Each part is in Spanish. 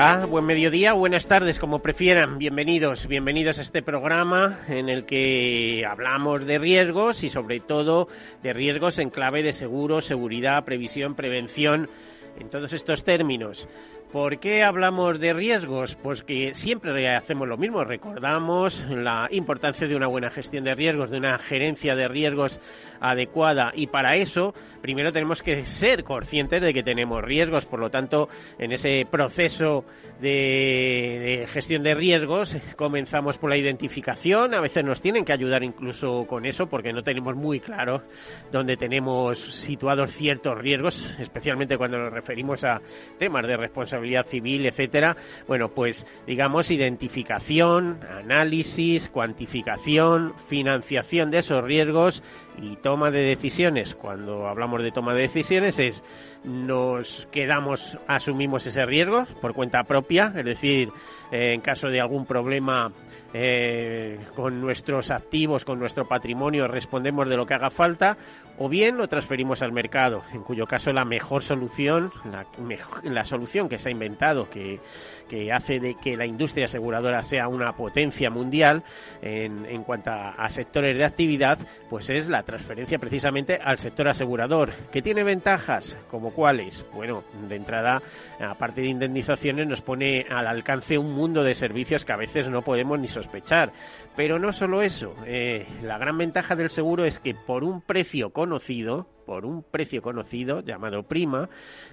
Hola, buen mediodía, buenas tardes, como prefieran. Bienvenidos, bienvenidos a este programa en el que hablamos de riesgos y sobre todo de riesgos en clave de seguro, seguridad, previsión, prevención, en todos estos términos. ¿Por qué hablamos de riesgos? Pues que siempre hacemos lo mismo, recordamos la importancia de una buena gestión de riesgos, de una gerencia de riesgos adecuada. Y para eso primero tenemos que ser conscientes de que tenemos riesgos, por lo tanto en ese proceso de, gestión de riesgos comenzamos por la identificación, a veces nos tienen que ayudar incluso con eso porque no tenemos muy claro dónde tenemos situados ciertos riesgos, especialmente cuando nos referimos a temas de responsabilidad civil, etcétera. Bueno, pues digamos identificación, análisis, cuantificación, financiación de esos riesgos y toma de decisiones. Cuando hablamos de toma de decisiones es nos quedamos, asumimos ese riesgo por cuenta propia, es decir, en caso de algún problema eh, con nuestros activos, con nuestro patrimonio, respondemos de lo que haga falta, o bien lo transferimos al mercado, en cuyo caso la mejor solución, la, la solución que se ha inventado, que, que, hace de que la industria aseguradora sea una potencia mundial en, en cuanto a, a, sectores de actividad, pues es la transferencia precisamente al sector asegurador, que tiene ventajas, como cuáles. Bueno, de entrada, aparte de indemnizaciones, nos pone al alcance un mundo de servicios que a veces no podemos ni sospechar. Pero no solo eso, eh, la gran ventaja del seguro es que por un precio conocido, por un precio conocido llamado prima,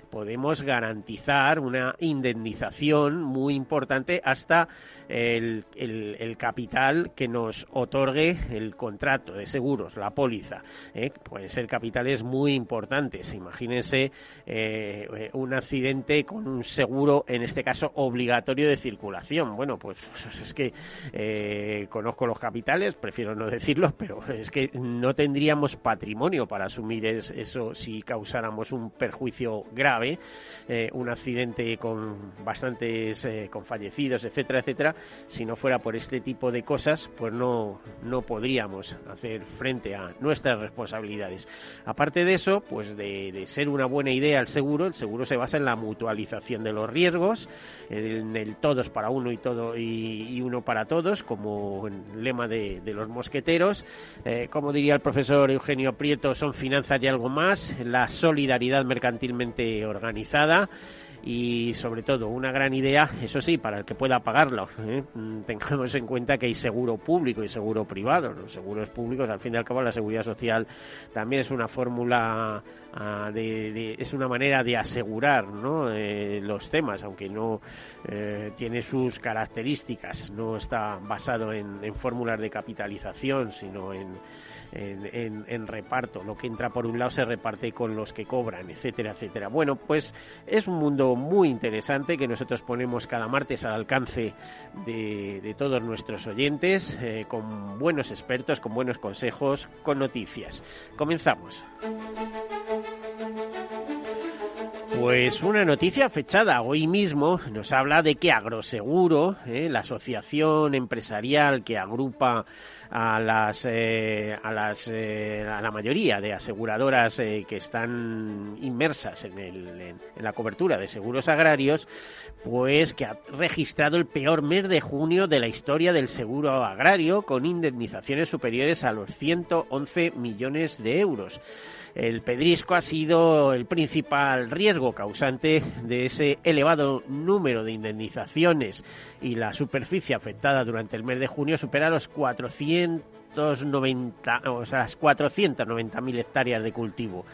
podemos garantizar una indemnización muy importante hasta el, capital que nos otorgue el contrato de seguros, la póliza. ¿eh? Pueden ser capitales muy importantes. Imagínense eh, un accidente con un seguro, en este caso obligatorio de circulación. Bueno, pues, pues es que eh, conozco los capitales, prefiero no decirlos, pero es que no tendríamos patrimonio para asumir eso si causáramos un perjuicio grave eh, un accidente con bastantes, eh, con fallecidos, etcétera, etcétera, si no fuera por este tipo de cosas, pues no, no podríamos hacer frente a nuestras responsabilidades. Aparte de eso, pues de, ser una buena idea el seguro, el seguro se basa en la mutualización de los riesgos, en el todos para uno y todo y, uno para todos, como el lema de, los mosqueteros. Eh, como diría el profesor Eugenio Prieto, son finanzas y algo más, la solidaridad mercantilmente organizada y sobre todo una gran idea, eso sí, para el que pueda pagarlo. ¿eh? Mm, tengamos en cuenta que hay seguro público y seguro privado. Los seguros públicos, al fin y al cabo, la seguridad social también es una fórmula, ah, de, es una manera de asegurar. Eh, los temas, aunque no eh, tiene sus características, no está basado en, en fórmulas de capitalización, sino en en, reparto. Lo que entra por un lado se reparte con los que cobran, etcétera, etcétera. Bueno, pues es un mundo muy interesante que nosotros ponemos cada martes al alcance de, todos nuestros oyentes, eh, con buenos expertos, con buenos consejos, con noticias. Comenzamos. Pues una noticia fechada hoy mismo nos habla de que Agroseguro, eh, la asociación empresarial que agrupa a las eh, a las eh, a la mayoría de aseguradoras eh, que están inmersas en, el, en, la cobertura de seguros agrarios pues que ha registrado el peor mes de junio de la historia del seguro agrario con indemnizaciones superiores a los 111 millones de euros el pedrisco ha sido el principal riesgo causante de ese elevado número de indemnizaciones y la superficie afectada durante el mes de junio supera los 400 490, o sea, 490.000 hectáreas de cultivo.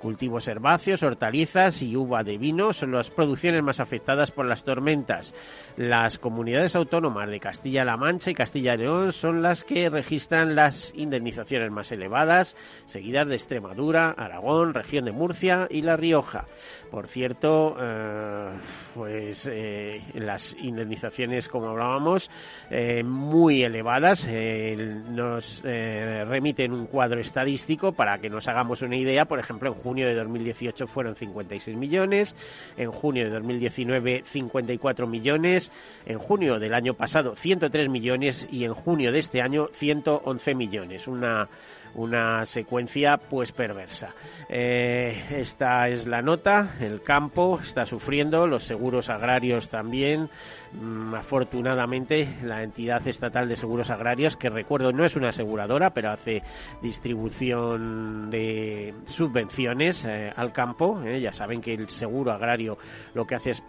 Cultivos herbáceos, hortalizas y uva de vino son las producciones más afectadas por las tormentas. Las comunidades autónomas de Castilla-La Mancha y Castilla y León son las que registran las indemnizaciones más elevadas, seguidas de Extremadura, Aragón, región de Murcia y La Rioja. Por cierto, eh, pues eh, las indemnizaciones, como hablábamos, eh, muy elevadas, nos remiten un cuadro estadístico para que nos hagamos una idea. Por ejemplo, en junio de 2018 fueron 56 millones, en junio de 2019 54 millones, en junio del año pasado 103 millones y en junio de este año 111 millones. Una una secuencia pues perversa. Eh, esta es la nota, el campo está sufriendo, los seguros agrarios también. Mm, afortunadamente, la entidad estatal de seguros agrarios, que recuerdo no es una aseguradora, pero hace distribución de subvenciones eh, al campo. Eh, ya saben que el seguro agrario lo que hace es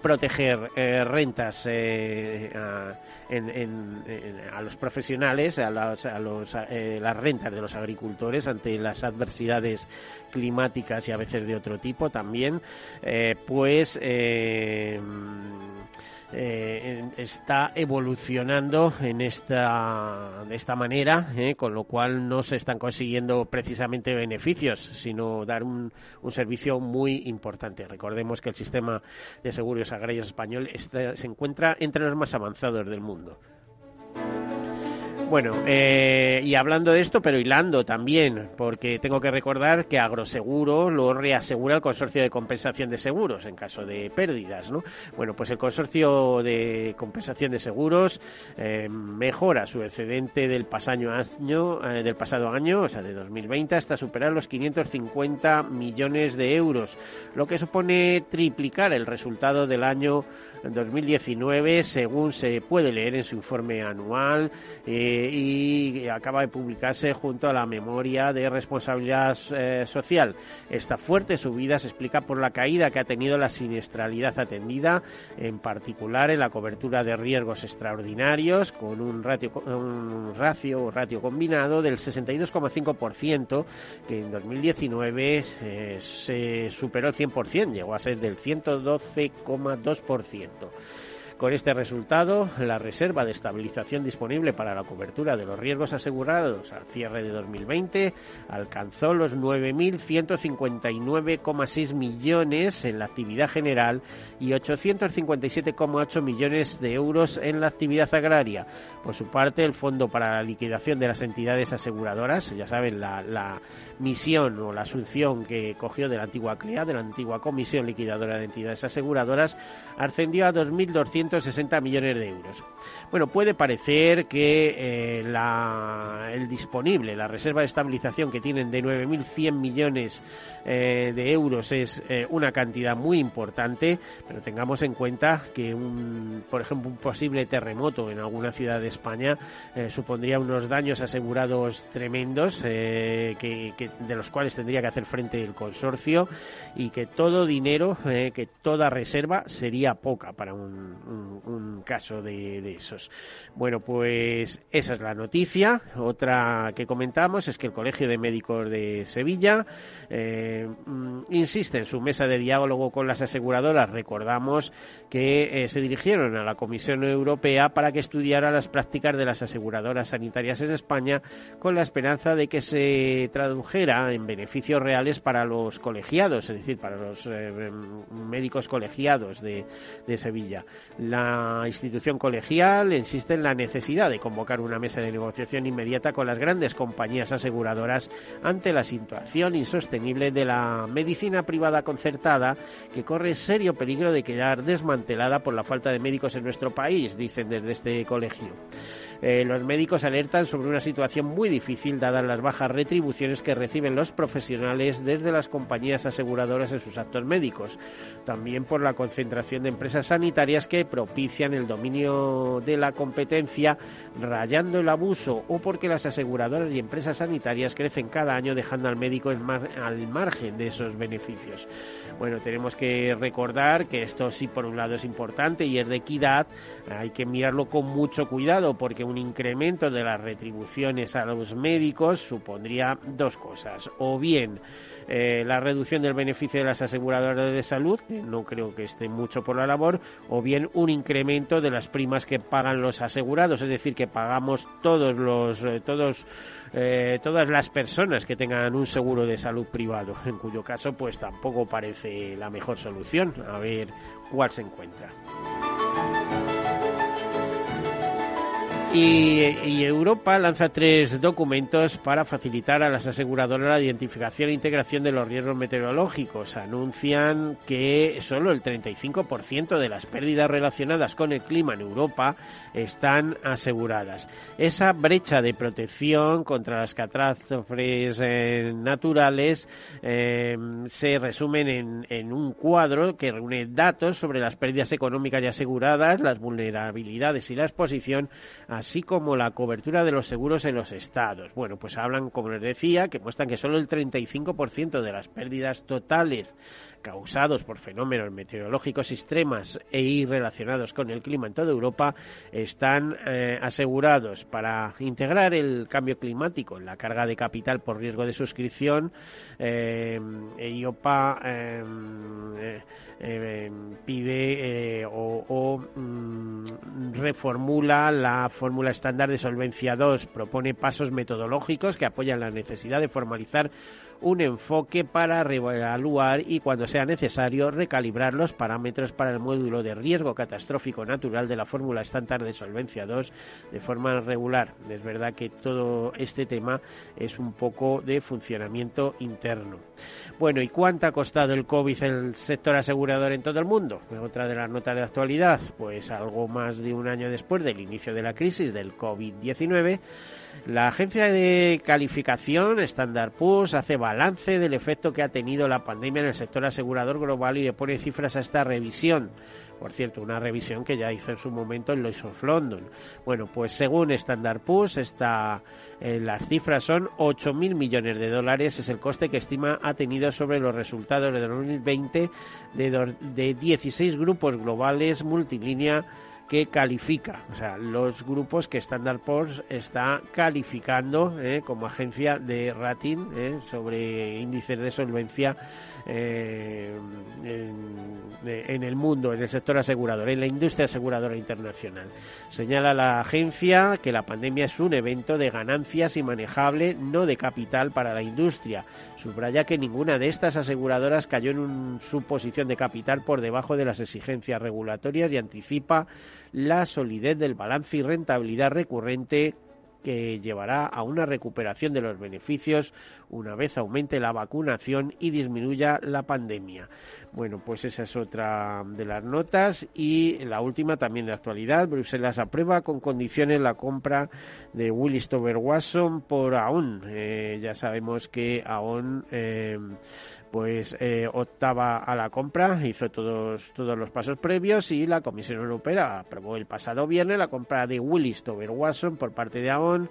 proteger rentas a, los profesionales, a, a los, las rentas de los agricultores ante las adversidades climáticas y a veces de otro tipo también, eh, pues eh, eh, está evolucionando en esta, de esta manera, con lo cual no se están consiguiendo precisamente beneficios, sino dar un, un servicio muy importante. Recordemos que el sistema de seguros agrarios español se encuentra entre los más avanzados del mundo. Bueno, eh, y hablando de esto, pero hilando también, porque tengo que recordar que Agroseguro lo reasegura el Consorcio de Compensación de Seguros en caso de pérdidas, ¿no? Bueno, pues el Consorcio de Compensación de Seguros eh, mejora su excedente del, año, eh, del pasado año, o sea, de 2020, hasta superar los 550 millones de euros, lo que supone triplicar el resultado del año 2019, según se puede leer en su informe anual eh, y acaba de publicarse junto a la memoria de responsabilidad eh, social. Esta fuerte subida se explica por la caída que ha tenido la siniestralidad atendida, en particular en la cobertura de riesgos extraordinarios, con un ratio, un ratio, ratio combinado del 62,5%, que en 2019 eh, se superó el 100%, llegó a ser del 112,2%. Con este resultado, la reserva de estabilización disponible para la cobertura de los riesgos asegurados al cierre de 2020 alcanzó los 9.159,6 millones en la actividad general y 857,8 millones de euros en la actividad agraria. Por su parte, el Fondo para la Liquidación de las Entidades Aseguradoras, ya saben, la, misión o la asunción que cogió de la antigua CLEA, de la antigua Comisión Liquidadora de Entidades Aseguradoras, ascendió a 2.200 160 millones de euros. Bueno, puede parecer que eh, la, el disponible, la reserva de estabilización que tienen de 9.100 millones eh, de euros es eh, una cantidad muy importante, pero tengamos en cuenta que, un, por ejemplo, un posible terremoto en alguna ciudad de España supondría unos daños asegurados tremendos que, de los cuales tendría que hacer frente el consorcio y que todo dinero, que toda reserva sería poca para un un, caso de, esos. Bueno, pues esa es la noticia. Otra que comentamos es que el Colegio de Médicos de Sevilla eh, mm, insiste en su mesa de diálogo con las aseguradoras. Recordamos que eh, se dirigieron a la Comisión Europea para que estudiara las prácticas de las aseguradoras sanitarias en España con la esperanza de que se tradujera en beneficios reales para los colegiados, es decir, para los eh, médicos colegiados de Sevilla. La institución colegial insiste en la necesidad de convocar una mesa de negociación inmediata con las grandes compañías aseguradoras ante la situación insostenible de la medicina privada concertada que corre serio peligro de quedar desmantelada por la falta de médicos en nuestro país, dicen desde este colegio. Eh, los médicos alertan sobre una situación muy difícil dadas las bajas retribuciones que reciben los profesionales desde las compañías aseguradoras en sus actos médicos. También por la concentración de empresas sanitarias que propician el dominio de la competencia, rayando el abuso o porque las aseguradoras y empresas sanitarias crecen cada año dejando al médico al margen de esos beneficios. Bueno, tenemos que recordar que esto sí por un lado es importante y es de equidad, hay que mirarlo con mucho cuidado porque un incremento de las retribuciones a los médicos supondría dos cosas. O bien eh, la reducción del beneficio de las aseguradoras de salud, que no creo que esté mucho por la labor, o bien un incremento de las primas que pagan los asegurados, es decir, que pagamos todos los eh, todos eh, todas las personas que tengan un seguro de salud privado, en cuyo caso pues tampoco parece la mejor solución, a ver cuál se encuentra. Y, Europa lanza tres documentos para facilitar a las aseguradoras la identificación e integración de los riesgos meteorológicos. Anuncian que solo el 35% de las pérdidas relacionadas con el clima en Europa están aseguradas. Esa brecha de protección contra las catástrofes eh, naturales eh, se resumen en, en un cuadro que reúne datos sobre las pérdidas económicas y aseguradas, las vulnerabilidades y la exposición a así como la cobertura de los seguros en los estados. Bueno, pues hablan, como les decía, que muestran que solo el 35% de las pérdidas totales causados por fenómenos meteorológicos extremas e irrelacionados con el clima en toda Europa están eh, asegurados para integrar el cambio climático en la carga de capital por riesgo de suscripción. Eh, IOPA eh, eh, pide o, mm, reformula la fórmula estándar de solvencia 2, propone pasos metodológicos que apoyan la necesidad de formalizar un enfoque para reevaluar y, cuando sea necesario, recalibrar los parámetros para el módulo de riesgo catastrófico natural de la fórmula estándar de solvencia 2 de forma regular. Es verdad que todo este tema es un poco de funcionamiento interno. Bueno, ¿y cuánto ha costado el COVID el sector asegurador en todo el mundo? Otra de las notas de actualidad, pues algo más de un año después del inicio de la crisis del COVID-19, la agencia de calificación Standard Poor's hace balance del efecto que ha tenido la pandemia en el sector asegurador global y le pone cifras a esta revisión. Por cierto, una revisión que ya hizo en su momento en Lloyd's of London. Bueno, pues según Standard Poor's, está, eh, las cifras son 8.000 millones de dólares, es el coste que estima ha tenido sobre los resultados de 2020 de, de 16 grupos globales multilínea que califica, o sea, los grupos que Standard Poor's está calificando eh, como agencia de rating eh, sobre índices de solvencia eh, en, el mundo, en el sector asegurador, en la industria aseguradora internacional. Señala la agencia que la pandemia es un evento de ganancias y manejable, no de capital para la industria. Subraya que ninguna de estas aseguradoras cayó en su posición de capital por debajo de las exigencias regulatorias y anticipa la solidez del balance y rentabilidad recurrente que llevará a una recuperación de los beneficios una vez aumente la vacunación y disminuya la pandemia. Bueno, pues esa es otra de las notas y la última también de actualidad. Bruselas aprueba con condiciones la compra de Willis Tower Watson por AON. Eh, ya sabemos que AON eh, pues eh, optaba a la compra, hizo todos, todos los pasos previos y la Comisión Europea aprobó el pasado viernes la compra de Willis Tower Watson por parte de AON,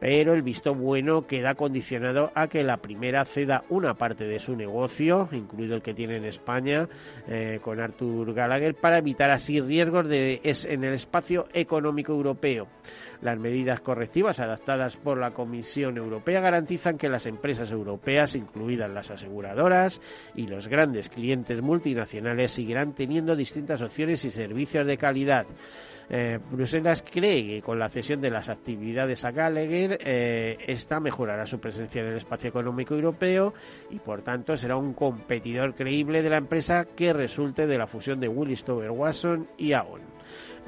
pero el visto bueno queda condicionado a que la primera ceda una parte de su negocio, incluido el que tiene en España eh, con Arthur Gallagher, para evitar así riesgos de, es, en el espacio económico europeo. Las medidas correctivas adaptadas por la Comisión Europea garantizan que las empresas europeas, incluidas las aseguradoras y los grandes clientes multinacionales, seguirán teniendo distintas opciones y servicios de calidad. Eh, Bruselas cree que con la cesión de las actividades a Gallagher, eh, esta mejorará su presencia en el espacio económico europeo y, por tanto, será un competidor creíble de la empresa que resulte de la fusión de Willis Tower Watson y Aon.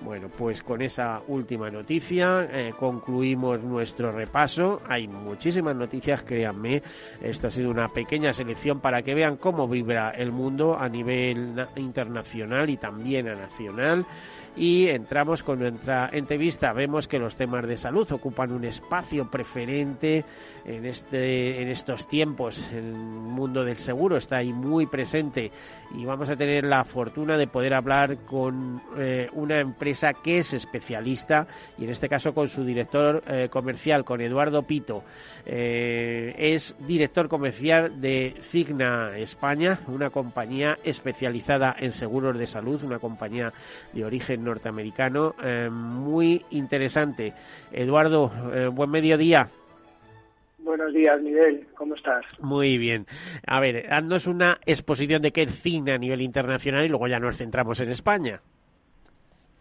Bueno, pues con esa última noticia eh, concluimos nuestro repaso. Hay muchísimas noticias, créanme. Esto ha sido una pequeña selección para que vean cómo vibra el mundo a nivel internacional y también a nacional y entramos con nuestra entrevista. Vemos que los temas de salud ocupan un espacio preferente en, este, en estos tiempos. El mundo del seguro está ahí muy presente y vamos a tener la fortuna de poder hablar con eh, una empresa que es especialista y en este caso con su director eh, comercial, con Eduardo Pito. Eh, es director comercial de Cigna España, una compañía especializada en seguros de salud, una compañía de origen norteamericano eh, muy interesante. Eduardo, eh, buen mediodía. Buenos días, Miguel. ¿Cómo estás? Muy bien. A ver, haznos una exposición de qué es Cigna a nivel internacional y luego ya nos centramos en España.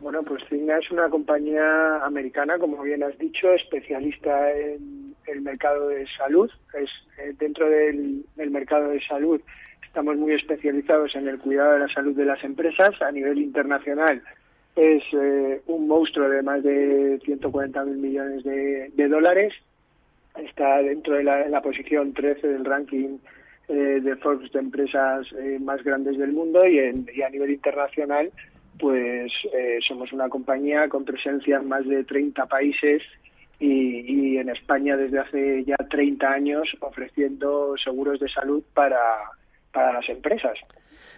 Bueno, pues Cigna es una compañía americana, como bien has dicho, especialista en el mercado de salud. Es eh, dentro del, mercado de salud estamos muy especializados en el cuidado de la salud de las empresas a nivel internacional. Es eh, un monstruo de más de 140 mil millones de, dólares. Está dentro de la, posición 13 del ranking eh, de Forbes de empresas más grandes del mundo y, y a nivel internacional pues somos una compañía con presencia en más de 30 países y, en España desde hace ya 30 años ofreciendo seguros de salud para, para las empresas.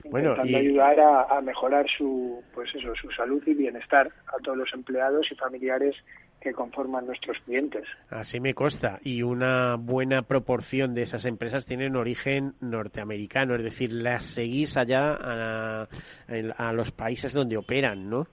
Bueno, intentando ayudar a, mejorar su pues eso su salud y bienestar a todos los empleados y familiares que conforman nuestros clientes. Así me consta. Y una buena proporción de esas empresas tienen origen norteamericano, es decir, las seguís allá a, a los países donde operan, ¿no?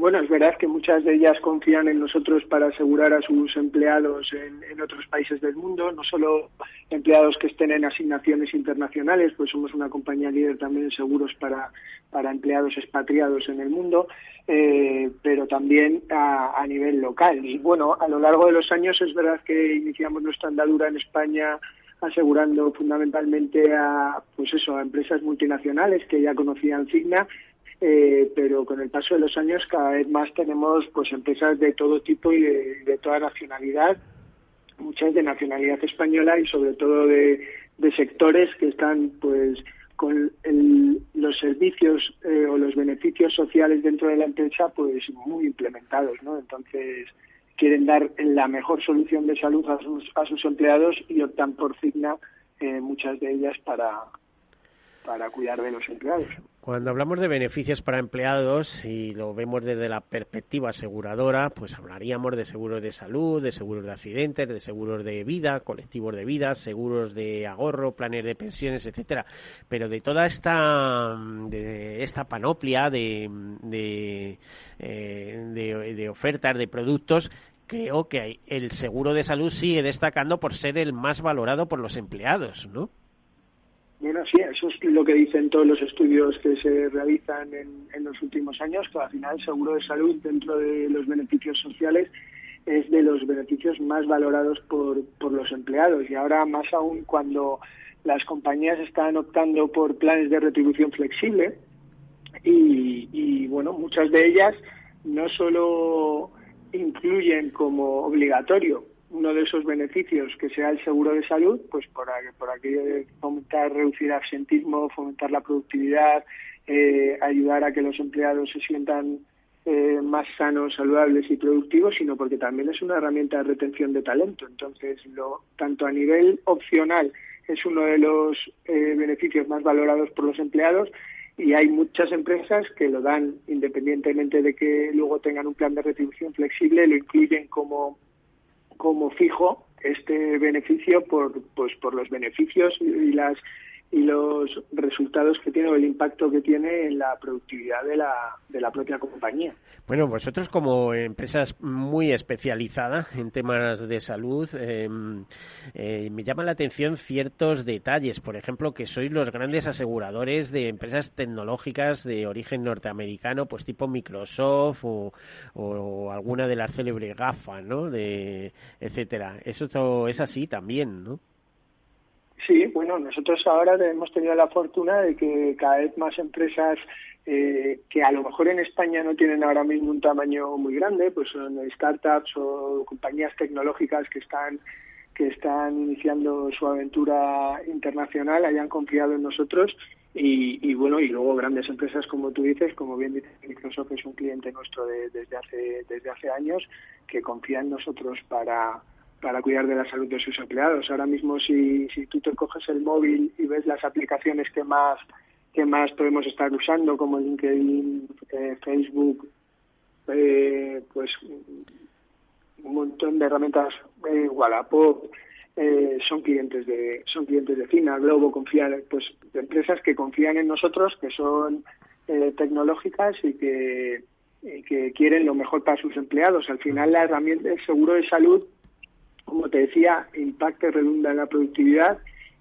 Bueno, es verdad que muchas de ellas confían en nosotros para asegurar a sus empleados en, otros países del mundo, no solo empleados que estén en asignaciones internacionales, pues somos una compañía líder también en seguros para, para empleados expatriados en el mundo, eh, pero también a, nivel local. Y bueno, a lo largo de los años es verdad que iniciamos nuestra andadura en España asegurando fundamentalmente a pues eso a empresas multinacionales que ya conocían Cigna eh, pero con el paso de los años cada vez más tenemos pues empresas de todo tipo y de, toda nacionalidad, muchas de nacionalidad española y sobre todo de, sectores que están pues con los servicios eh, o los beneficios sociales dentro de la empresa pues muy implementados, ¿no? Entonces quieren dar la mejor solución de salud a sus, a sus empleados y optan por Cigna eh, muchas de ellas para, para cuidar de los empleados. Cuando hablamos de beneficios para empleados y lo vemos desde la perspectiva aseguradora, pues hablaríamos de seguros de salud, de seguros de accidentes, de seguros de vida, colectivos de vida, seguros de ahorro, planes de pensiones, etcétera. Pero de toda esta de esta panoplia de de, eh, de ofertas de productos, creo que el seguro de salud sigue destacando por ser el más valorado por los empleados, ¿no? Bueno, sí, eso es lo que dicen todos los estudios que se realizan en, los últimos años, que al final el seguro de salud dentro de los beneficios sociales es de los beneficios más valorados por, por los empleados. Y ahora más aún cuando las compañías están optando por planes de retribución flexible y, y bueno, muchas de ellas no solo incluyen como obligatorio uno de esos beneficios que sea el seguro de salud, pues por, por aquello de fomentar, reducir absentismo, fomentar la productividad, eh, ayudar a que los empleados se sientan eh, más sanos, saludables y productivos, sino porque también es una herramienta de retención de talento. Entonces, lo, tanto a nivel opcional es uno de los eh, beneficios más valorados por los empleados y hay muchas empresas que lo dan independientemente de que luego tengan un plan de retribución flexible, lo incluyen como como fijo este beneficio por pues por los beneficios y las y los resultados que tiene o el impacto que tiene en la productividad de la, de la propia compañía. Bueno, vosotros como empresas muy especializadas en temas de salud, em, eh, me llaman la atención ciertos detalles. Por ejemplo, que sois los grandes aseguradores de empresas tecnológicas de origen norteamericano, pues tipo Microsoft o, o alguna de las célebres GAFA, ¿no? De, etcétera. Eso es así también, ¿no? Sí, bueno, nosotros ahora hemos tenido la fortuna de que cada vez más empresas eh, que a lo mejor en España no tienen ahora mismo un tamaño muy grande, pues son startups o compañías tecnológicas que están que están iniciando su aventura internacional hayan confiado en nosotros. Y, bueno y luego grandes empresas como tú dices como bien dice Microsoft es un cliente nuestro desde hace desde hace años que confía en nosotros para para cuidar de la salud de sus empleados. Ahora mismo si, si tú te coges el móvil y ves las aplicaciones que más que más podemos estar usando como LinkedIn, eh, Facebook, eh, pues un montón de herramientas, eh, Wallapop, eh, son clientes de son clientes de Fina, Globo confían, pues de empresas que confían en nosotros, que son tecnológicas y que eh, que quieren lo mejor para sus empleados. Al final la herramienta del seguro de salud, como te decía, impacta y redunda en la productividad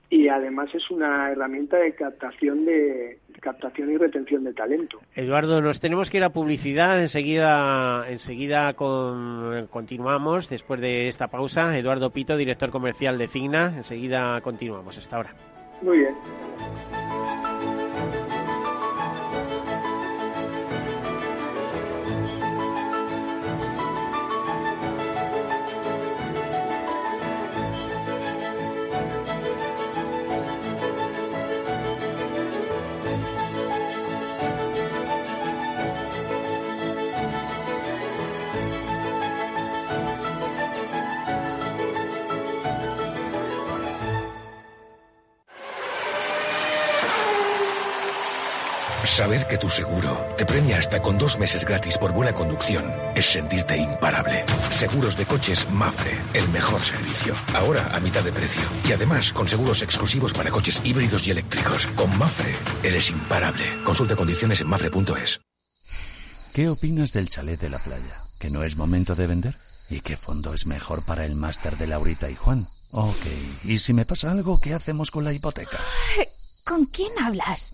y además es una herramienta de captación de captación y retención de talento. Eduardo, nos tenemos que ir a publicidad, enseguida enseguida con, continuamos después de esta pausa. Eduardo Pito, director comercial de Cigna, enseguida continuamos. Hasta ahora. Muy bien. Saber que tu seguro te premia hasta con dos meses gratis por buena conducción es sentirte imparable. Seguros de coches Mafre, el mejor servicio. Ahora a mitad de precio. Y además con seguros exclusivos para coches híbridos y eléctricos. Con Mafre eres imparable. Consulta condiciones en mafre.es. ¿Qué opinas del chalet de la playa? ¿Que no es momento de vender? ¿Y qué fondo es mejor para el máster de Laurita y Juan? Ok, ¿y si me pasa algo, qué hacemos con la hipoteca? ¿Con quién hablas?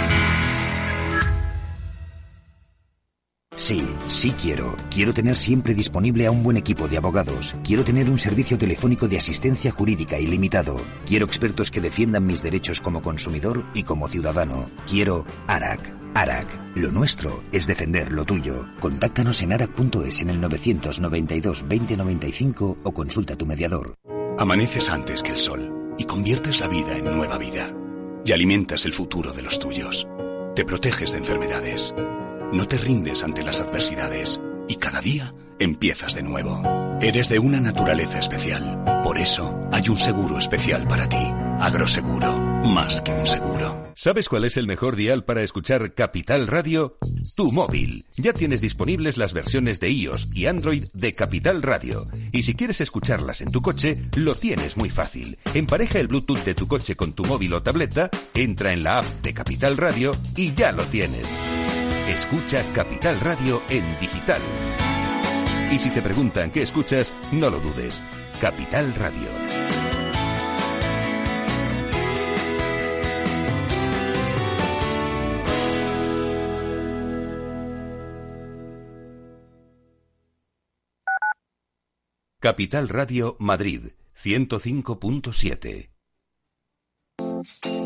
Sí, sí quiero. Quiero tener siempre disponible a un buen equipo de abogados. Quiero tener un servicio telefónico de asistencia jurídica ilimitado. Quiero expertos que defiendan mis derechos como consumidor y como ciudadano. Quiero ARAC. ARAC. Lo nuestro es defender lo tuyo. Contáctanos en arac.es en el 992 2095 o consulta a tu mediador. Amaneces antes que el sol y conviertes la vida en nueva vida. Y alimentas el futuro de los tuyos. Te proteges de enfermedades no te rindes ante las adversidades y cada día empiezas de nuevo. Eres de una naturaleza especial. Por eso hay un seguro especial para ti. Agroseguro, más que un seguro. ¿Sabes cuál es el mejor dial para escuchar Capital Radio? Tu móvil. Ya tienes disponibles las versiones de iOS y Android de Capital Radio. Y si quieres escucharlas en tu coche, lo tienes muy fácil. Empareja el Bluetooth de tu coche con tu móvil o tableta, entra en la app de Capital Radio y ya lo tienes. Escucha Capital Radio en digital. Y si te preguntan qué escuchas, no lo dudes. Capital Radio. Capital Radio Madrid 105.7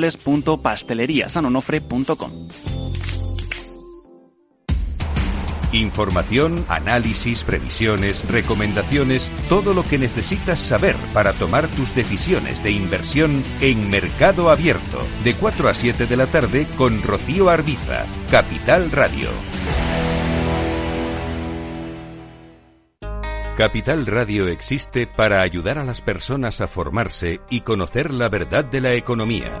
www.pasteleriasanonofre.com. Información, análisis, previsiones, recomendaciones, todo lo que necesitas saber para tomar tus decisiones de inversión en Mercado Abierto, de 4 a 7 de la tarde con Rocío Arbiza, Capital Radio. Capital Radio existe para ayudar a las personas a formarse y conocer la verdad de la economía.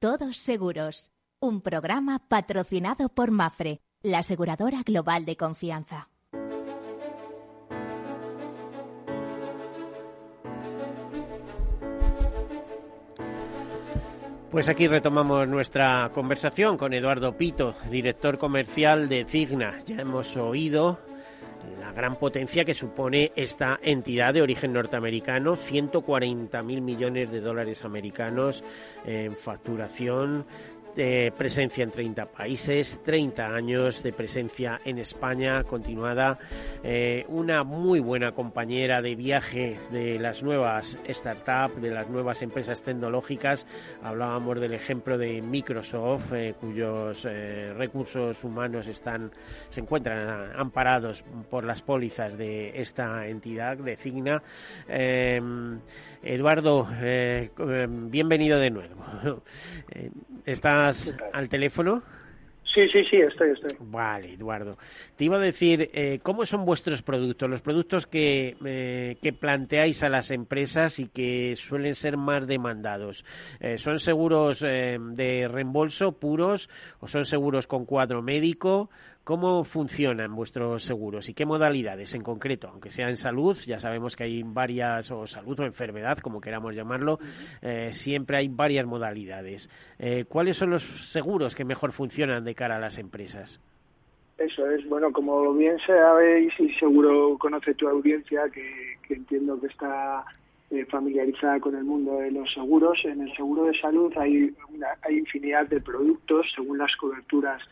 Todos Seguros, un programa patrocinado por Mafre, la aseguradora global de confianza. Pues aquí retomamos nuestra conversación con Eduardo Pito, director comercial de Cigna. Ya hemos oído la gran potencia que supone esta entidad de origen norteamericano, 140 mil millones de dólares americanos en facturación, de presencia en 30 países, 30 años de presencia en España continuada, eh, una muy buena compañera de viaje de las nuevas startups, de las nuevas empresas tecnológicas. Hablábamos del ejemplo de Microsoft, eh, cuyos eh, recursos humanos están se encuentran amparados por las pólizas de esta entidad de Cigna. Eduardo, bienvenido de nuevo. ¿Estás al teléfono? Sí, sí, sí, estoy, estoy. Vale, Eduardo. Te iba a decir, eh, ¿cómo son vuestros productos? Los productos que, eh, que planteáis a las empresas y que suelen ser más demandados. Eh, ¿Son seguros de reembolso puros o son seguros con cuadro médico? ¿Cómo funcionan vuestros seguros y qué modalidades en concreto? Aunque sea en salud, ya sabemos que hay varias, o salud o enfermedad, como queramos llamarlo, eh, siempre hay varias modalidades. Eh, ¿Cuáles son los seguros que mejor funcionan de cara a las empresas? Eso es, bueno, como bien sabéis y seguro conoce tu audiencia, que, entiendo que está eh, familiarizada con el mundo de los seguros, en el seguro de salud hay, hay infinidad de productos según las coberturas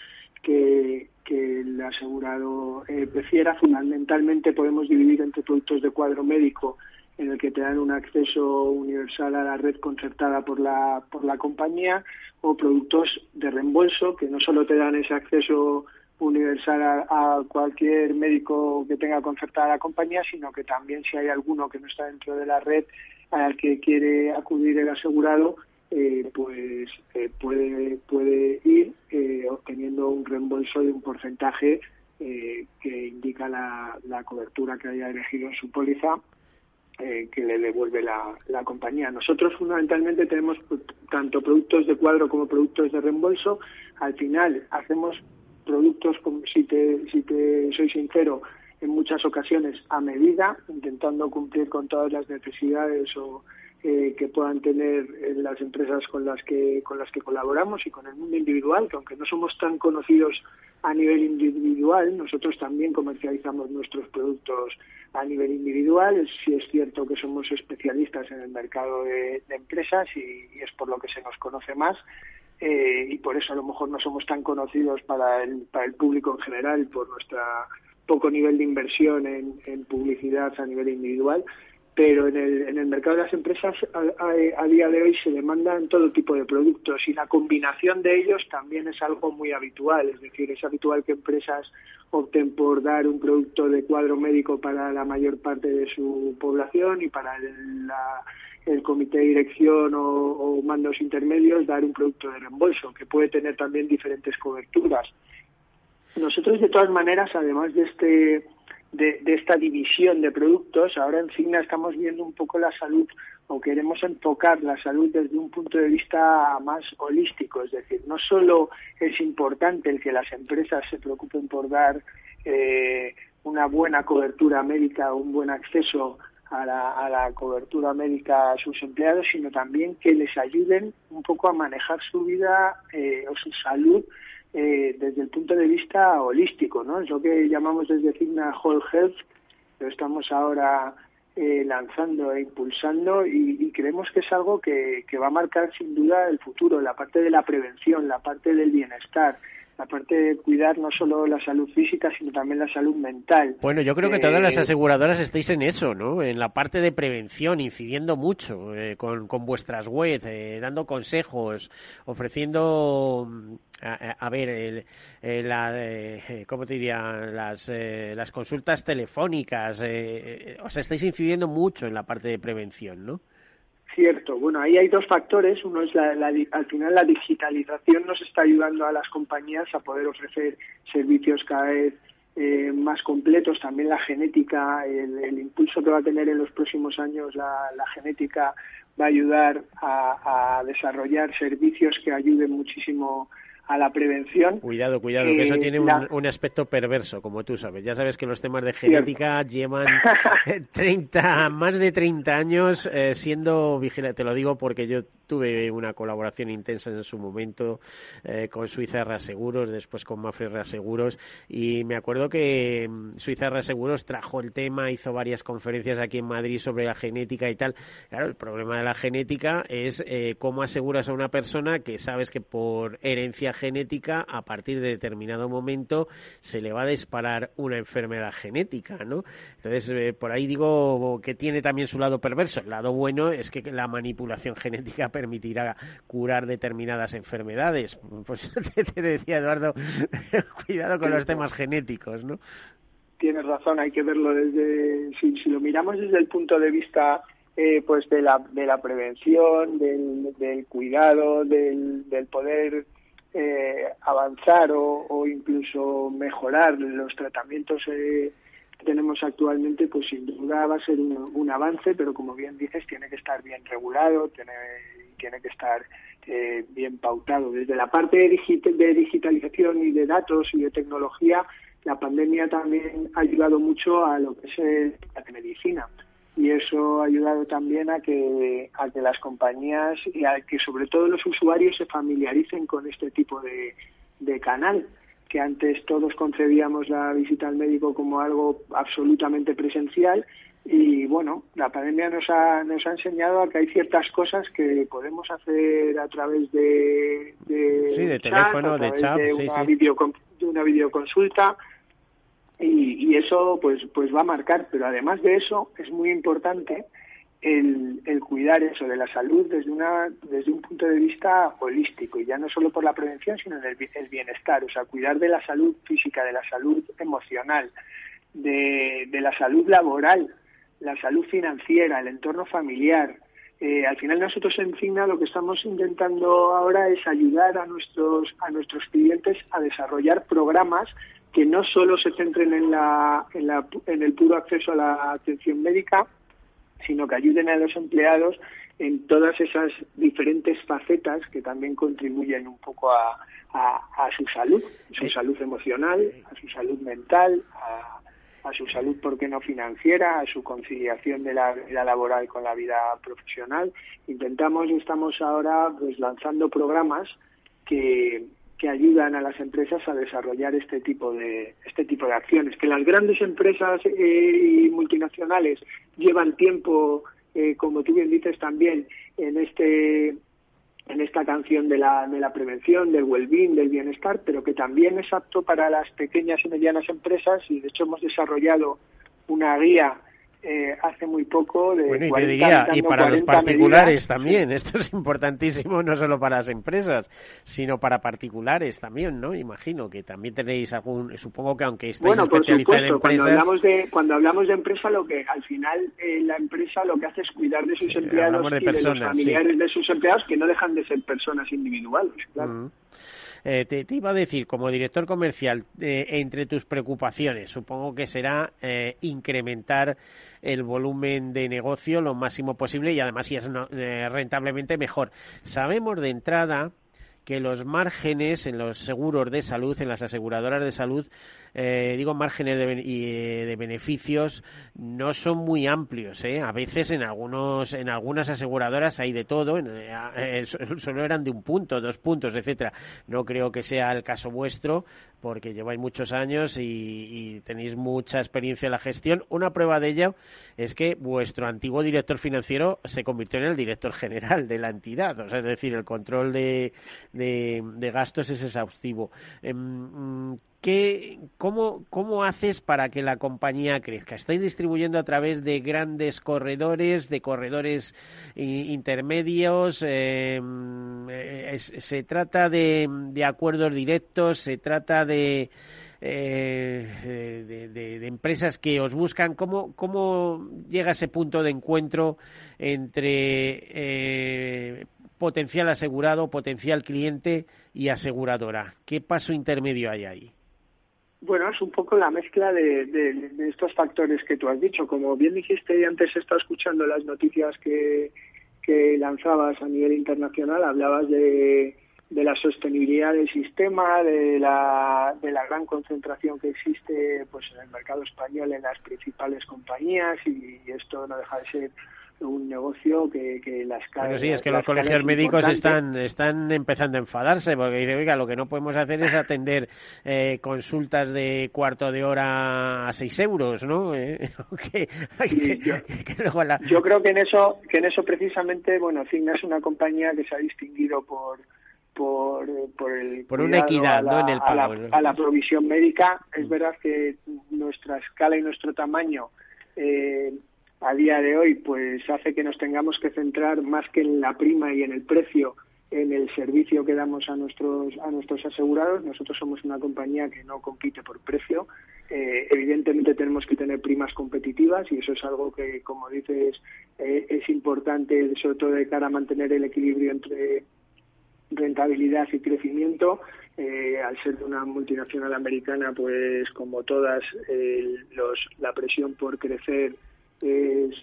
que, el asegurado eh, prefiera. Fundamentalmente podemos dividir entre productos de cuadro médico en el que te dan un acceso universal a la red concertada por la, por la compañía o productos de reembolso que no solo te dan ese acceso universal a, cualquier médico que tenga concertada la compañía, sino que también si hay alguno que no está dentro de la red al que quiere acudir el asegurado, eh, pues eh, puede, puede ir eh, obteniendo un reembolso de un porcentaje que indica la, cobertura que haya elegido en su póliza que le devuelve la, la, compañía. Nosotros fundamentalmente tenemos tanto productos de cuadro como productos de reembolso. Al final hacemos productos, si te, si te soy sincero, en muchas ocasiones a medida, intentando cumplir con todas las necesidades o eh, que puedan tener eh, las empresas con las que con las que colaboramos y con el mundo individual, que aunque no somos tan conocidos a nivel individual, nosotros también comercializamos nuestros productos a nivel individual. Sí es cierto que somos especialistas en el mercado de, empresas y, es por lo que se nos conoce más. Eh, y por eso a lo mejor no somos tan conocidos para el, para el público en general por nuestra poco nivel de inversión en publicidad a nivel individual, pero en el, en el mercado de las empresas a, día de hoy se demandan todo tipo de productos y la combinación de ellos también es algo muy habitual, es decir, es habitual que empresas opten por dar un producto de cuadro médico para la mayor parte de su población y para el, comité de dirección o mandos intermedios dar un producto de reembolso que puede tener también diferentes coberturas. Nosotros de todas maneras, además de este de, esta división de productos. Ahora en Cigna estamos viendo un poco la salud o queremos enfocar la salud desde un punto de vista más holístico, es decir, no solo es importante el que las empresas se preocupen por dar eh, una buena cobertura médica, un buen acceso a la, cobertura médica a sus empleados, sino también que les ayuden un poco a manejar su vida eh, o su salud eh, desde el punto de vista holístico, ¿no? Es lo que llamamos desde Cigna Whole Health, lo estamos ahora eh, lanzando e impulsando y, creemos que es algo que, que, va a marcar sin duda el futuro, la parte de la prevención, la parte del bienestar, la parte de cuidar no solo la salud física, sino también la salud mental. Bueno, yo creo que todas las eh, aseguradoras estáis en eso, ¿no? En la parte de prevención, incidiendo mucho eh, con, con, vuestras webs, eh, dando consejos, ofreciendo, mm, a, ver, la, ¿cómo te diría? Las, las consultas telefónicas. o sea, estáis incidiendo mucho en la parte de prevención, ¿no? Cierto. Bueno, ahí hay dos factores. Uno es la, al final la digitalización nos está ayudando a las compañías a poder ofrecer servicios cada vez eh, más completos. También la genética, el, impulso que va a tener en los próximos años la, genética va a ayudar a desarrollar servicios que ayuden muchísimo a la prevención. Cuidado, cuidado, que eso tiene un, aspecto perverso, como tú sabes. Ya sabes que los temas de genética llevan 30, más de 30 años eh, siendo vigilantes. Te lo digo porque yo tuve una colaboración intensa en su momento eh, con Suiza Reaseguros, después con Mafre Reaseguros, y me acuerdo que mm, Suiza Reaseguros trajo el tema, hizo varias conferencias aquí en Madrid sobre la genética y tal. Claro, el problema de la genética es eh, cómo aseguras a una persona que sabes que por herencia genética, a partir de determinado momento, se le va a disparar una enfermedad genética, ¿no? Entonces, eh, por ahí digo que tiene también su lado perverso. El lado bueno es que la manipulación genética permitirá curar determinadas enfermedades. Pues te, decía Eduardo, cuidado con los temas genéticos, ¿no? Tienes razón, hay que verlo desde, si, lo miramos desde el punto de vista eh, pues de la, de la prevención, del, cuidado, del, poder eh, avanzar o, incluso mejorar los tratamientos eh, que tenemos actualmente, pues sin duda va a ser un, un, avance, pero como bien dices, tiene que estar bien regulado, tiene tiene que estar eh, bien pautado. Desde la parte de, digitalización y de datos y de tecnología, la pandemia también ha ayudado mucho a lo que es la medicina y eso ha ayudado también a que, a que las compañías y a que sobre todo los usuarios se familiaricen con este tipo de, de canal que antes todos concebíamos la visita al médico como algo absolutamente presencial y bueno, la pandemia nos ha, nos ha enseñado a que hay ciertas cosas que podemos hacer a través de, de, teléfono, de chat, de, una de una videoconsulta y, y, eso pues pues va a marcar. Pero además de eso es muy importante el, el cuidar eso de la salud desde una desde un punto de vista holístico y ya no solo por la prevención sino del el bienestar, o sea, cuidar de la salud física, de la salud emocional, de, de la salud laboral la salud financiera, el entorno familiar. Eh, al final nosotros en Cigna lo que estamos intentando ahora es ayudar a nuestros a nuestros clientes a desarrollar programas que no solo se centren en, la, en, la, en el puro acceso a la atención médica, sino que ayuden a los empleados en todas esas diferentes facetas que también contribuyen un poco a, a, su salud, su eh, salud emocional, a su salud mental, a, a su salud, ¿por qué no financiera?, a su conciliación de la vida laboral con la vida profesional. Intentamos y estamos ahora pues lanzando programas que, que ayudan a las empresas a desarrollar este tipo de este tipo de acciones. Que las grandes empresas eh, y multinacionales llevan tiempo eh, como tú bien dices también en este en esta canción de la, de la prevención, del well-being, del bienestar, pero que también es apto para las pequeñas y medianas empresas y de hecho hemos desarrollado una guía eh, hace muy poco de bueno, y, te diría, y para los particulares también esto es importantísimo no solo para las empresas sino para particulares también no imagino que también tenéis algún supongo que aunque estéis bueno, por supuesto, en cuando hablamos de cuando hablamos de empresa lo que al final eh, la empresa lo que hace es cuidar de sus empleados y de los familiares de sus empleados que no dejan de ser personas individuales claro eh, te, iba a decir, como director comercial, eh, entre tus preocupaciones, supongo que será eh, incrementar el volumen de negocio lo máximo posible y además si es rentablemente mejor. Sabemos de entrada que los márgenes en los seguros de salud, en las aseguradoras de salud, eh, digo márgenes de, y, de beneficios no son muy amplios. ¿eh? A veces en algunos en algunas aseguradoras hay de todo, eh, solo eran de un punto, dos puntos, etcétera. No creo que sea el caso vuestro porque lleváis muchos años y, tenéis mucha experiencia en la gestión. Una prueba de ello es que vuestro antiguo director financiero se convirtió en el director general de la entidad. O sea, es decir, el control de, de, gastos es exhaustivo. Em, ¿Qué, cómo, ¿Cómo haces para que la compañía crezca? ¿Estáis distribuyendo a través de grandes corredores, de corredores intermedios? Em, eh, ¿Se trata de, de, acuerdos directos? ¿Se trata de, eh, de, empresas que os buscan, ¿cómo, ¿cómo llega ese punto de encuentro entre potencial asegurado, potencial cliente y aseguradora? ¿Qué paso intermedio hay ahí? Bueno, es un poco la mezcla de, estos factores que tú has dicho. Como bien dijiste, y antes estado escuchando las noticias que, que lanzabas a nivel internacional, hablabas de, de la sostenibilidad del sistema, de la, de la gran concentración que existe pues en el mercado español en las principales compañías y esto no deja de ser un negocio que, que las Bueno, sí, es que los colegios médicos están, están empezando a enfadarse porque dicen, oiga, lo que no podemos hacer es atender eh, consultas de cuarto de hora a seis euros, ¿no? Eh, yo, creo que en eso, que en eso precisamente, bueno, Cigna es una compañía que se ha distinguido por por, por, el por una equidad ¿no? en el pago, a la, provisión médica. Es mm. verdad que nuestra escala y nuestro tamaño eh, a día de hoy pues hace que nos tengamos que centrar más que en la prima y en el precio en el servicio que damos a nuestros a nuestros asegurados nosotros somos una compañía que no compite por precio eh, evidentemente tenemos que tener primas competitivas y eso es algo que como dices eh, es importante sobre todo de cara a mantener el equilibrio entre rentabilidad y crecimiento. Eh, al ser una multinacional americana pues como todas la presión por crecer es,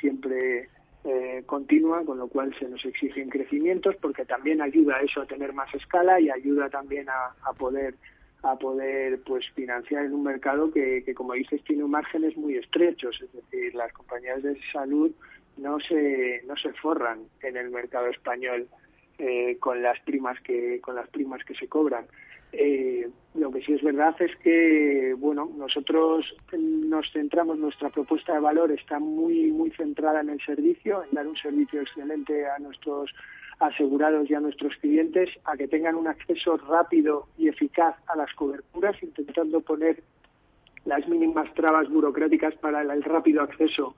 siempre eh, continua, con lo cual se nos exigen crecimientos porque también ayuda a eso a tener más escala y ayuda también a, poder a poder pues financiar en un mercado que, que como dices tiene márgenes muy estrechos, es decir, las compañías de salud no se no se forran en el mercado español eh, con las primas que con las primas que se cobran. Eh, lo que sí es verdad es que, bueno, nosotros nos centramos, nuestra propuesta de valor está muy, muy centrada en el servicio, en dar un servicio excelente a nuestros asegurados y a nuestros clientes, a que tengan un acceso rápido y eficaz a las coberturas, intentando poner las mínimas trabas burocráticas para el rápido acceso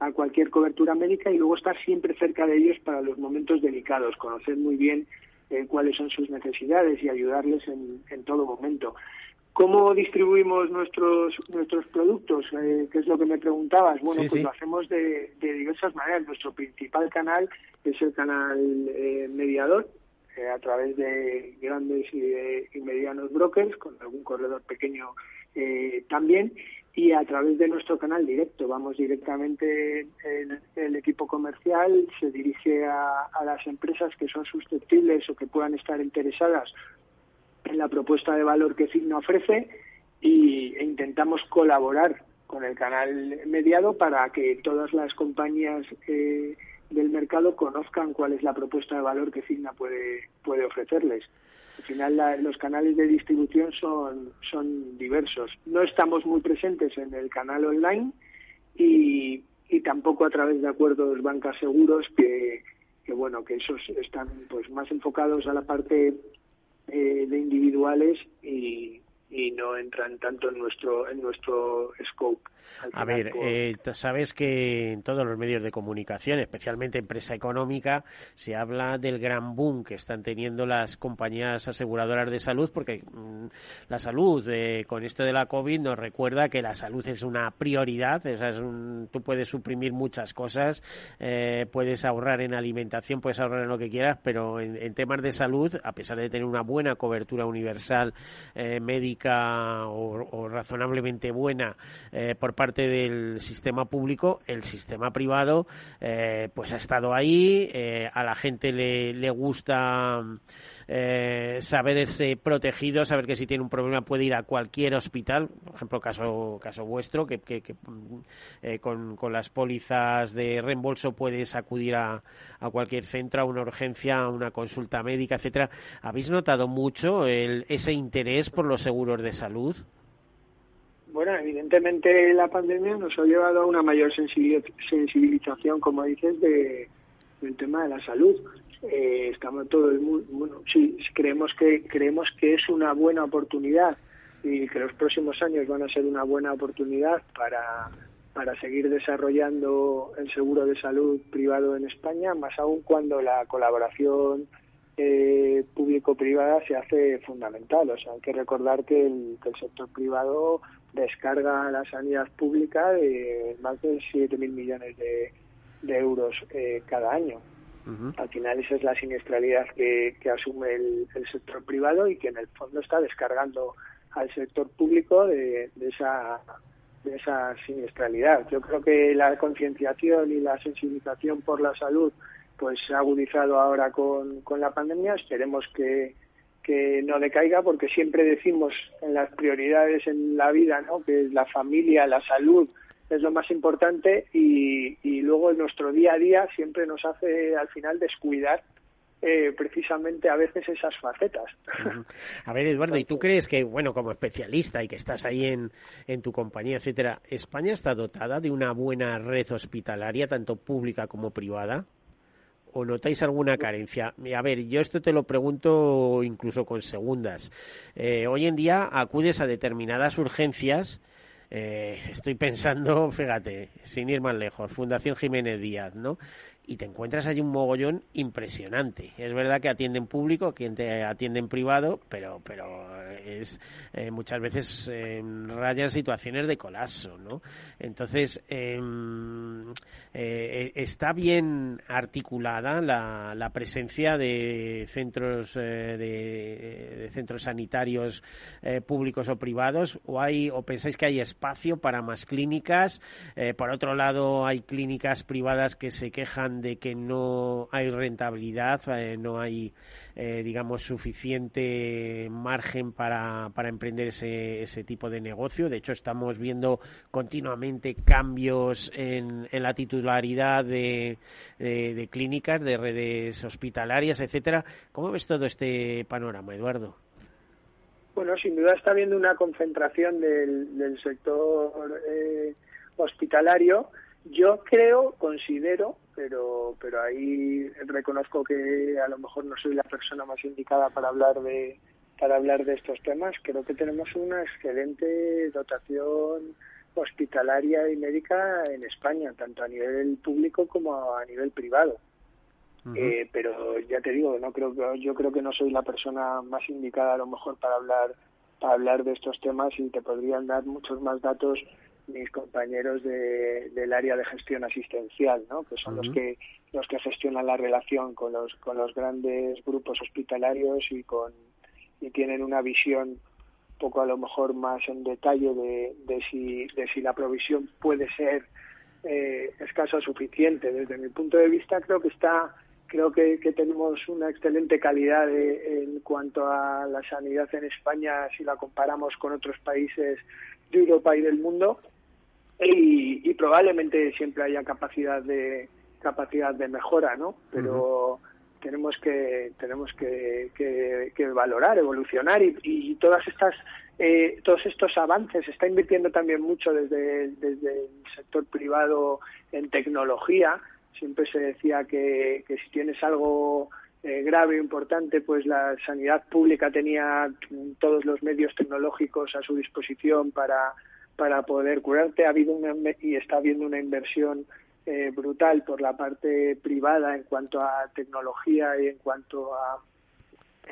a cualquier cobertura médica y luego estar siempre cerca de ellos para los momentos delicados, conocer muy bien eh, cuáles son sus necesidades y ayudarles en, en todo momento. ¿Cómo distribuimos nuestros nuestros productos? Eh, ¿Qué es lo que me preguntabas? Bueno, pues lo hacemos de, de, diversas maneras. Nuestro principal canal es el canal eh, mediador, eh, a través de grandes y, y, medianos brokers, con algún corredor pequeño también y a través de nuestro canal directo. Vamos directamente, el, equipo comercial se dirige a, las empresas que son susceptibles o que puedan estar interesadas en la propuesta de valor que Signo ofrece y, e intentamos colaborar con el canal mediado para que todas las compañías eh, del mercado conozcan cuál es la propuesta de valor que Signa puede, puede ofrecerles. Al final los canales de distribución son, son diversos. No estamos muy presentes en el canal online y, y tampoco a través de acuerdos bancas seguros que, que bueno que esos están pues más enfocados a la parte eh, de individuales y, y no entran tanto en nuestro en nuestro scope. A ver, eh, sabes que en todos los medios de comunicación, especialmente en empresa económica, se habla del gran boom que están teniendo las compañías aseguradoras de salud, porque mm, la salud, eh, con esto de la COVID, nos recuerda que la salud es una prioridad. es tú puedes suprimir muchas cosas, eh, puedes ahorrar en alimentación, puedes ahorrar en lo que quieras, pero en, en temas de salud, a pesar de tener una buena cobertura universal médica, o, razonablemente buena eh, por parte del sistema público, el sistema privado eh, pues ha estado ahí, eh, a la gente le, le gusta eh, saberse protegido, saber que si tiene un problema puede ir a cualquier hospital, por ejemplo, caso, caso vuestro, que, eh, con, las pólizas de reembolso puedes acudir a, a, cualquier centro, a una urgencia, a una consulta médica, etcétera. ¿Habéis notado mucho el, ese interés por los seguros de salud? Bueno, evidentemente la pandemia nos ha llevado a una mayor sensibilización, como dices, de, del tema de la salud eh, estamos todo el mundo, bueno, sí, creemos que creemos que es una buena oportunidad y que los próximos años van a ser una buena oportunidad para para seguir desarrollando el seguro de salud privado en España, más aún cuando la colaboración eh, público-privada se hace fundamental. O sea, hay que recordar que el, sector privado descarga la sanidad pública de más de 7.000 millones de, euros eh, cada año. Al final esa es la siniestralidad que, asume el, sector privado y que en el fondo está descargando al sector público de, esa de esa siniestralidad. Yo creo que la concienciación y la sensibilización por la salud pues se ha agudizado ahora con, con la pandemia. Esperemos que, que no decaiga porque siempre decimos en las prioridades en la vida, ¿no? que es la familia, la salud, es lo más importante y, y luego en nuestro día a día siempre nos hace al final descuidar eh, precisamente a veces esas facetas. A ver, Eduardo, ¿y tú crees que, bueno, como especialista y que estás ahí en, en tu compañía, etcétera, España está dotada de una buena red hospitalaria, tanto pública como privada? ¿O notáis alguna carencia? A ver, yo esto te lo pregunto incluso con segundas. Eh, hoy en día acudes a determinadas urgencias eh, estoy pensando, fíjate, sin ir más lejos, Fundación Jiménez Díaz, ¿no? Y te encuentras allí un mogollón impresionante. Es verdad que atienden público, que te atienden privado, pero, pero es eh, muchas veces eh, rayan situaciones de colapso, ¿no? Entonces, em, eh, está bien articulada la, la presencia de centros de, centros sanitarios públicos o privados, o hay o pensáis que hay espacio para más clínicas. por otro lado, hay clínicas privadas que se quejan de que no hay rentabilidad, eh, no hay, eh, digamos, suficiente margen para, para emprender ese, ese tipo de negocio. De hecho, estamos viendo continuamente cambios en, en la titularidad de, de, clínicas, de redes hospitalarias, etcétera. ¿Cómo ves todo este panorama, Eduardo? Bueno, sin duda está habiendo una concentración del, del sector eh, hospitalario. Yo creo, considero pero, pero ahí reconozco que a lo mejor no soy la persona más indicada para hablar de para hablar de estos temas. Creo que tenemos una excelente dotación hospitalaria y médica en España, tanto a nivel público como a nivel privado. eh, pero ya te digo, no creo que, yo creo que no soy la persona más indicada a lo mejor para hablar para hablar de estos temas y te podrían dar muchos más datos mis compañeros del área de gestión asistencial, ¿no? que son los que los que gestionan la relación con los con los grandes grupos hospitalarios y con y tienen una visión poco a lo mejor más en detalle de, de si de si la provisión puede ser eh, escasa o suficiente. Desde mi punto de vista creo que está creo que, tenemos una excelente calidad en cuanto a la sanidad en España si la comparamos con otros países de Europa y del mundo y, probablemente siempre haya capacidad de capacidad de mejora, ¿no? Pero tenemos que tenemos que, que, valorar, evolucionar y, todas estas eh, todos estos avances se está invirtiendo también mucho desde, desde el sector privado en tecnología. Siempre se decía que, que si tienes algo eh, grave importante, pues la sanidad pública tenía todos los medios tecnológicos a su disposición para para poder curarte. Ha habido una, y está habiendo una inversión eh, brutal por la parte privada en cuanto a tecnología y en cuanto a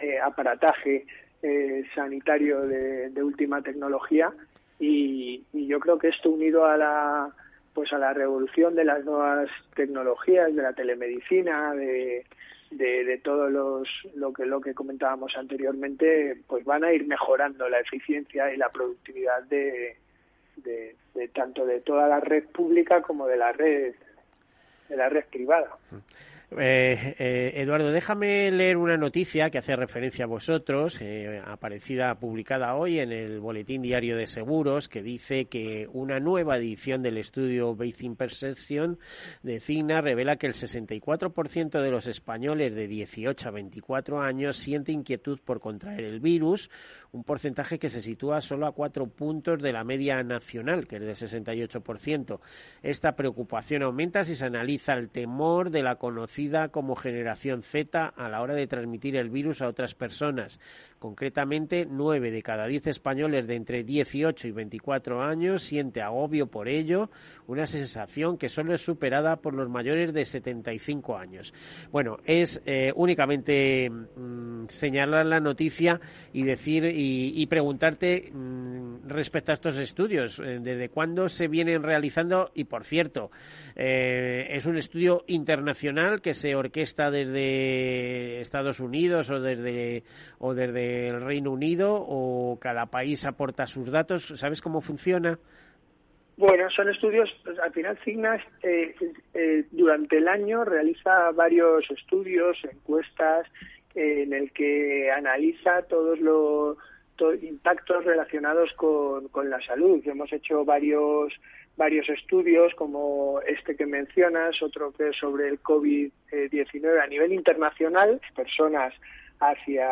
eh, aparataje eh, sanitario de, última tecnología y, yo creo que esto unido a la pues a la revolución de las nuevas tecnologías de la telemedicina de, de, de todo los, lo que lo que comentábamos anteriormente pues van a ir mejorando la eficiencia y la productividad de, de, tanto de toda la red pública como de la red de la red privada. Eh, eh, Eduardo, déjame leer una noticia que hace referencia a vosotros, eh, aparecida, publicada hoy en el Boletín Diario de Seguros, que dice que una nueva edición del estudio Basin Perception de CIGNA revela que el 64% de los españoles de 18 a 24 años siente inquietud por contraer el virus, un porcentaje que se sitúa solo a cuatro puntos de la media nacional, que es del 68%. Esta preocupación aumenta si se analiza el temor de la conocida como generación Z a la hora de transmitir el virus a otras personas. Concretamente, nueve de cada diez españoles de entre 18 y 24 años siente agobio por ello, una sensación que solo es superada por los mayores de 75 años. Bueno, es eh, únicamente mm, señalar la noticia y decir y, preguntarte mm, respecto a estos estudios, eh, desde cuándo se vienen realizando y, por cierto, eh, es un estudio internacional que se orquesta desde Estados Unidos o desde o desde el Reino Unido o cada país aporta sus datos. ¿Sabes cómo funciona? Bueno, son estudios, pues, al final Cignas eh, eh, durante el año realiza varios estudios, encuestas, en el que analiza todos los impactos relacionados con, con, la salud. Hemos hecho varios varios estudios como este que mencionas, otro que es sobre el COVID-19 a nivel internacional, personas hacia,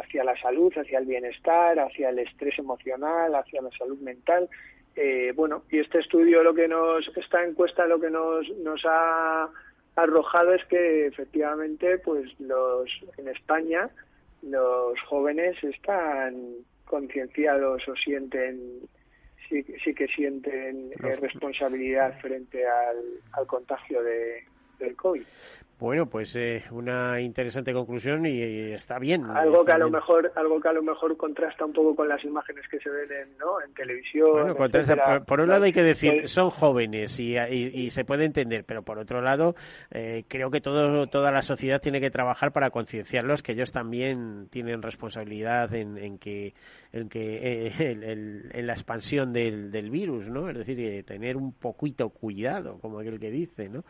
hacia la salud, hacia el bienestar, hacia el estrés emocional, hacia la salud mental. Eh, bueno, y este estudio lo que nos, esta encuesta lo que nos, nos ha arrojado es que efectivamente, pues los, en España, los jóvenes están concienciados o sienten sí, sí que sienten eh, responsabilidad frente al, al contagio de, del COVID. Bueno, pues eh, una interesante conclusión y, está bien. Algo que a lo mejor, algo que a lo mejor contrasta un poco con las imágenes que se ven en, ¿no? en televisión. Bueno, por, un lado hay que decir, son jóvenes y, y, se puede entender, pero por otro lado eh, creo que todo, toda la sociedad tiene que trabajar para concienciarlos que ellos también tienen responsabilidad en, en que, en que eh, en la expansión del, del virus, ¿no? Es decir, tener un poquito cuidado, como aquel que dice, ¿no?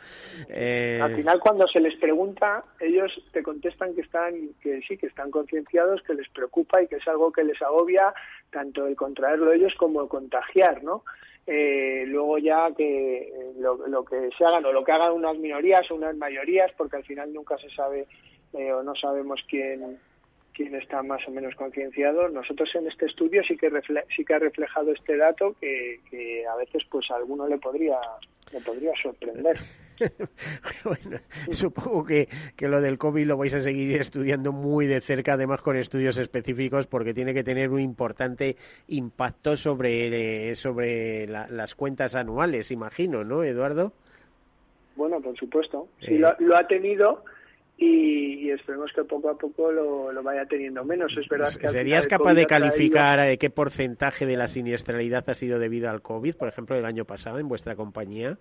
Al final cuando se les pregunta, ellos te contestan que están, que sí, que están concienciados, que les preocupa y que es algo que les agobia tanto el contraerlo ellos como el contagiar, ¿no? Eh, luego ya que eh, lo, que se hagan o lo que hagan unas minorías o unas mayorías, porque al final nunca se sabe eh, o no sabemos quién quién está más o menos concienciado. Nosotros en este estudio sí que sí que ha reflejado este dato que, que a veces pues a alguno le podría le podría sorprender. bueno, supongo que, que lo del COVID lo vais a seguir estudiando muy de cerca, además con estudios específicos, porque tiene que tener un importante impacto sobre, sobre las cuentas anuales, imagino, ¿no, Eduardo? Bueno, por supuesto. Sí, eh. lo, ha tenido y, esperemos que poco a poco lo, vaya teniendo menos. Es verdad que ¿Serías capaz de calificar eh, qué porcentaje de la siniestralidad ha sido debido al COVID, por ejemplo, el año pasado en vuestra compañía?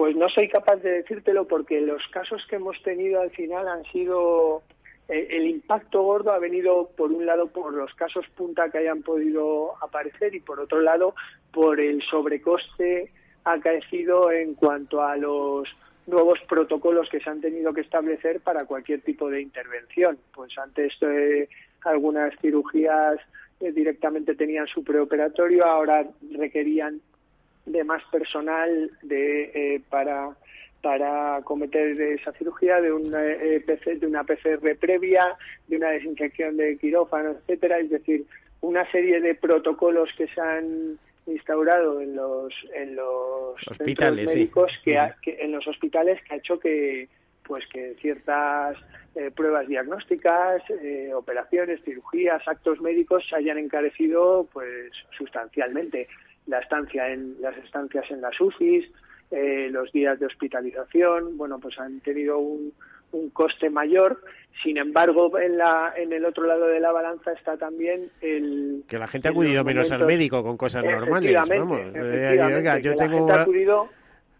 Pues no soy capaz de decírtelo porque los casos que hemos tenido al final han sido eh, el impacto gordo ha venido por un lado por los casos punta que hayan podido aparecer y por otro lado por el sobrecoste acaecido en cuanto a los nuevos protocolos que se han tenido que establecer para cualquier tipo de intervención. Pues antes eh, algunas cirugías eh, directamente tenían su preoperatorio, ahora requerían de más personal de, eh, para, para cometer esa cirugía, de una, eh, de una PCR previa, de una desinfección de quirófano, etcétera, es decir, una serie de protocolos que se han instaurado en los en los hospitales médicos que, en los hospitales que ha hecho que pues que ciertas eh, pruebas diagnósticas, operaciones, cirugías, actos médicos se hayan encarecido pues sustancialmente la estancia en las estancias en las UCIs, eh, los días de hospitalización, bueno, pues han tenido un, un coste mayor. Sin embargo, en, la, en el otro lado de la balanza está también el... Que la gente ha acudido menos al médico con cosas normales, vamos. Eh, yo tengo... La gente ha acudido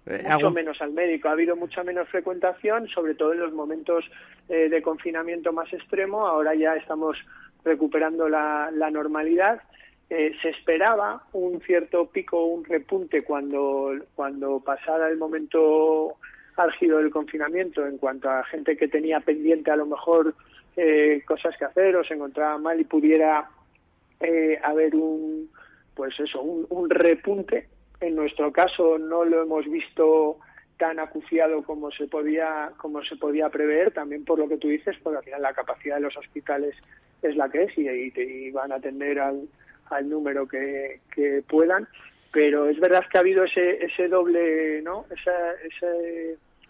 eh, mucho menos al médico. Ha habido mucha menos frecuentación, sobre todo en los momentos de confinamiento más extremo. Ahora ya estamos recuperando la, la normalidad eh, se esperaba un cierto pico, un repunte cuando, cuando pasara el momento álgido del confinamiento en cuanto a gente que tenía pendiente a lo mejor eh, cosas que hacer o se encontraba mal y pudiera eh, haber un pues eso un, un, repunte. En nuestro caso no lo hemos visto tan acuciado como se podía como se podía prever también por lo que tú dices porque al final la capacidad de los hospitales es la que es y, y van a atender al al número que, puedan, pero es verdad que ha habido ese, ese doble, ¿no? Esa,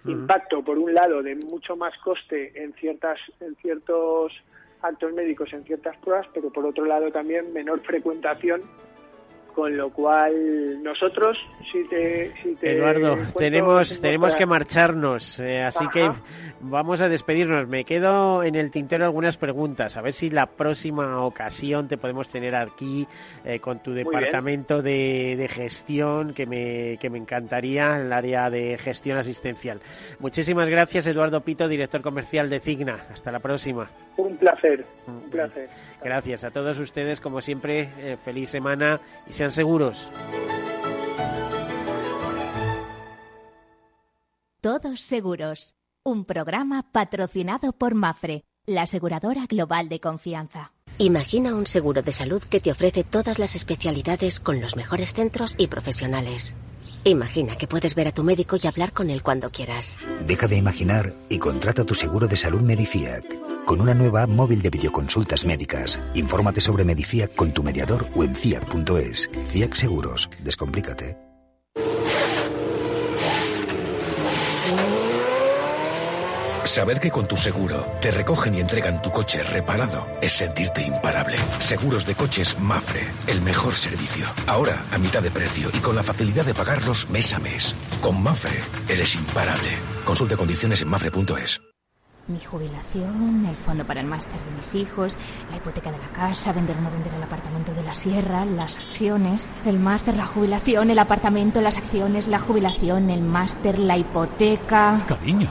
impacto, por un lado, de mucho más coste en, ciertas, en ciertos actos médicos, en ciertas pruebas, pero por otro lado también menor frecuentación con lo cual nosotros si te, si te Eduardo tenemos tenemos que marcharnos eh, así que vamos a despedirnos. Me quedo en el tintero algunas preguntas a ver si la próxima ocasión te podemos tener aquí eh, con tu departamento de, de, gestión que me que me encantaría el área de gestión asistencial. Muchísimas gracias Eduardo Pito director comercial de Cigna. Hasta la próxima. Un placer un placer. gracias a todos ustedes como siempre eh, feliz semana y sean seguros. Todos seguros. Un programa patrocinado por Mafre, la aseguradora global de confianza. Imagina un seguro de salud que te ofrece todas las especialidades con los mejores centros y profesionales. Imagina que puedes ver a tu médico y hablar con él cuando quieras. Deja de imaginar y contrata tu seguro de salud Medifiac. Con una nueva app móvil de videoconsultas médicas. Infórmate sobre Medifiac con tu mediador o en fiac.es. Fiac Seguros. Descomplícate. Saber que con tu seguro te recogen y entregan tu coche reparado es sentirte imparable. Seguros de coches Mafre, el mejor servicio. Ahora a mitad de precio y con la facilidad de pagarlos mes a mes. Con Mafre eres imparable. Consulte condiciones en mafre.es. Mi jubilación, el fondo para el máster de mis hijos, la hipoteca de la casa, vender o no vender el apartamento de la sierra, las acciones, el máster, la jubilación, el apartamento, las acciones, la jubilación, el máster, la hipoteca. Cariño.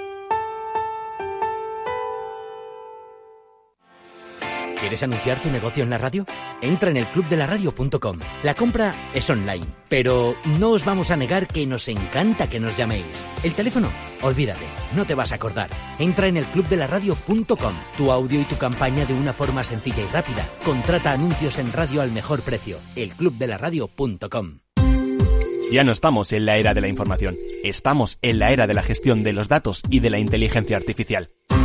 ¿Quieres anunciar tu negocio en la radio? Entra en el clubdelaradio.com. La compra es online, pero no os vamos a negar que nos encanta que nos llaméis. El teléfono, olvídate, no te vas a acordar. Entra en el clubdelaradio.com. Tu audio y tu campaña de una forma sencilla y rápida. Contrata anuncios en radio al mejor precio. elclubdelaradio.com. Ya no estamos en la era de la información, estamos en la era de la gestión de los datos y de la inteligencia artificial.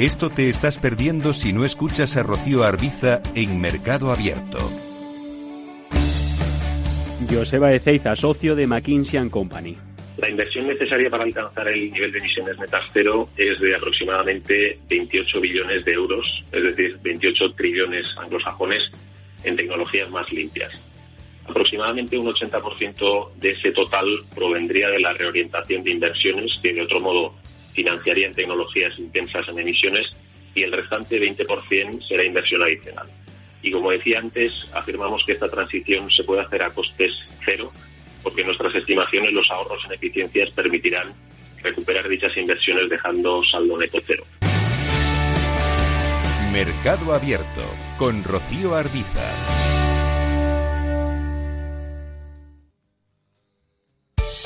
Esto te estás perdiendo si no escuchas a Rocío Arbiza en Mercado Abierto. Joseba Ezeiza, socio de McKinsey Company. La inversión necesaria para alcanzar el nivel de emisiones netas cero es de aproximadamente 28 billones de euros, es decir, 28 trillones anglosajones en tecnologías más limpias. Aproximadamente un 80% de ese total provendría de la reorientación de inversiones que de otro modo financiarían tecnologías intensas en emisiones y el restante 20% será inversión adicional. Y como decía antes, afirmamos que esta transición se puede hacer a costes cero, porque nuestras estimaciones los ahorros en eficiencias permitirán recuperar dichas inversiones dejando saldo neto cero. Mercado Abierto con Rocío Arbiza.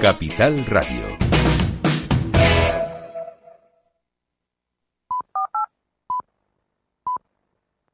Capital Radio.